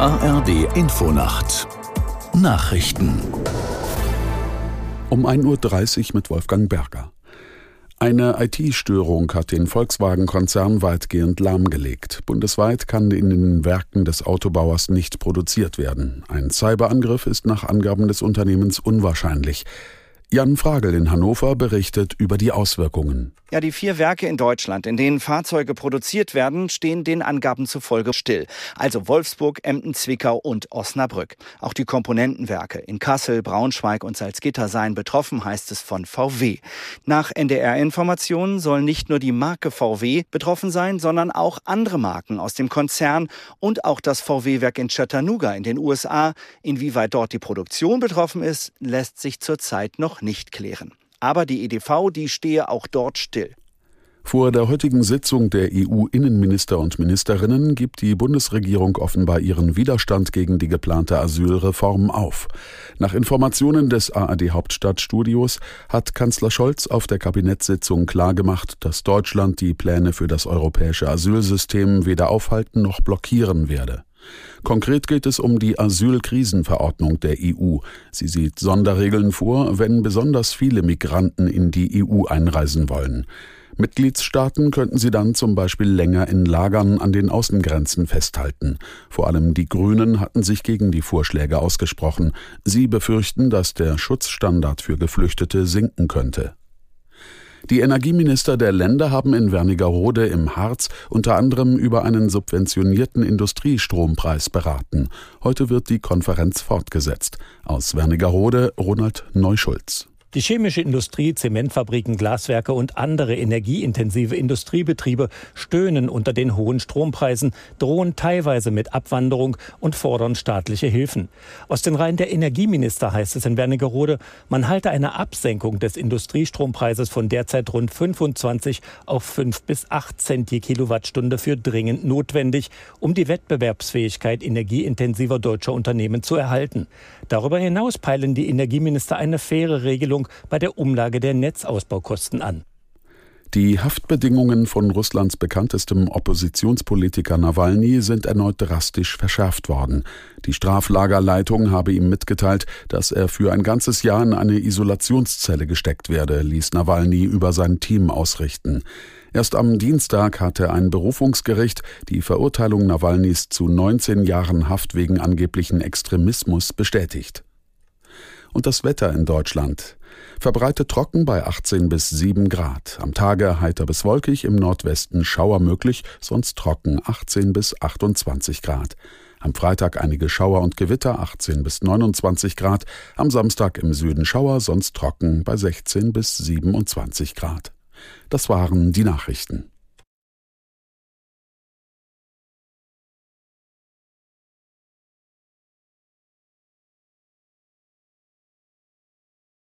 ARD Infonacht Nachrichten um 1.30 Uhr mit Wolfgang Berger. Eine IT-Störung hat den Volkswagen-Konzern weitgehend lahmgelegt. Bundesweit kann in den Werken des Autobauers nicht produziert werden. Ein Cyberangriff ist nach Angaben des Unternehmens unwahrscheinlich. Jan Fragel in Hannover berichtet über die Auswirkungen. Ja, die vier Werke in Deutschland, in denen Fahrzeuge produziert werden, stehen den Angaben zufolge still. Also Wolfsburg, Emden, Zwickau und Osnabrück. Auch die Komponentenwerke in Kassel, Braunschweig und Salzgitter seien betroffen, heißt es von VW. Nach NDR-Informationen soll nicht nur die Marke VW betroffen sein, sondern auch andere Marken aus dem Konzern und auch das VW-Werk in Chattanooga in den USA. Inwieweit dort die Produktion betroffen ist, lässt sich zurzeit noch nicht klären. Aber die EDV, die stehe auch dort still. Vor der heutigen Sitzung der EU-Innenminister und Ministerinnen gibt die Bundesregierung offenbar ihren Widerstand gegen die geplante Asylreform auf. Nach Informationen des ARD Hauptstadtstudios hat Kanzler Scholz auf der Kabinettssitzung klargemacht, dass Deutschland die Pläne für das europäische Asylsystem weder aufhalten noch blockieren werde. Konkret geht es um die Asylkrisenverordnung der EU. Sie sieht Sonderregeln vor, wenn besonders viele Migranten in die EU einreisen wollen. Mitgliedstaaten könnten sie dann zum Beispiel länger in Lagern an den Außengrenzen festhalten. Vor allem die Grünen hatten sich gegen die Vorschläge ausgesprochen. Sie befürchten, dass der Schutzstandard für Geflüchtete sinken könnte. Die Energieminister der Länder haben in Wernigerode im Harz unter anderem über einen subventionierten Industriestrompreis beraten. Heute wird die Konferenz fortgesetzt. Aus Wernigerode Ronald Neuschulz. Die chemische Industrie, Zementfabriken, Glaswerke und andere energieintensive Industriebetriebe stöhnen unter den hohen Strompreisen, drohen teilweise mit Abwanderung und fordern staatliche Hilfen. Aus den Reihen der Energieminister heißt es in Wernigerode, man halte eine Absenkung des Industrietrompreises von derzeit rund 25 auf 5 bis 8 Cent je Kilowattstunde für dringend notwendig, um die Wettbewerbsfähigkeit energieintensiver deutscher Unternehmen zu erhalten. Darüber hinaus peilen die Energieminister eine faire Regelung Regelung bei der Umlage der Netzausbaukosten an. Die Haftbedingungen von Russlands bekanntestem Oppositionspolitiker Nawalny sind erneut drastisch verschärft worden. Die Straflagerleitung habe ihm mitgeteilt, dass er für ein ganzes Jahr in eine Isolationszelle gesteckt werde, ließ Nawalny über sein Team ausrichten. Erst am Dienstag hatte ein Berufungsgericht die Verurteilung Nawalnys zu 19 Jahren Haft wegen angeblichen Extremismus bestätigt. Und das Wetter in Deutschland. Verbreitet trocken bei 18 bis 7 Grad. Am Tage heiter bis wolkig, im Nordwesten Schauer möglich, sonst trocken 18 bis 28 Grad. Am Freitag einige Schauer und Gewitter 18 bis 29 Grad. Am Samstag im Süden Schauer, sonst trocken bei 16 bis 27 Grad. Das waren die Nachrichten.